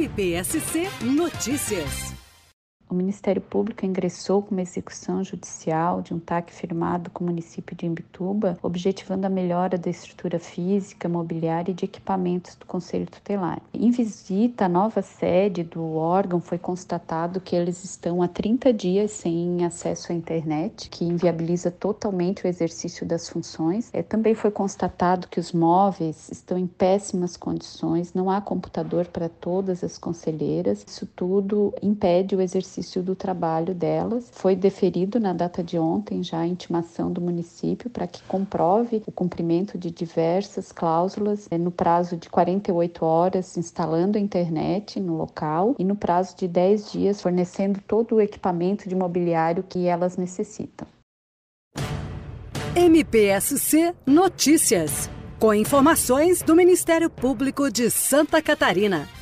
MPSC Notícias. O Ministério Público ingressou com uma execução judicial de um TAC firmado com o município de Imbituba, objetivando a melhora da estrutura física, mobiliária e de equipamentos do Conselho Tutelar. Em visita à nova sede do órgão, foi constatado que eles estão há 30 dias sem acesso à internet, que inviabiliza totalmente o exercício das funções. É, também foi constatado que os móveis estão em péssimas condições, não há computador para todas as conselheiras. Isso tudo impede o exercício exercício do trabalho delas. Foi deferido na data de ontem já a intimação do município para que comprove o cumprimento de diversas cláusulas eh, no prazo de 48 horas, instalando a internet no local e no prazo de 10 dias, fornecendo todo o equipamento de mobiliário que elas necessitam. MPSC Notícias, com informações do Ministério Público de Santa Catarina.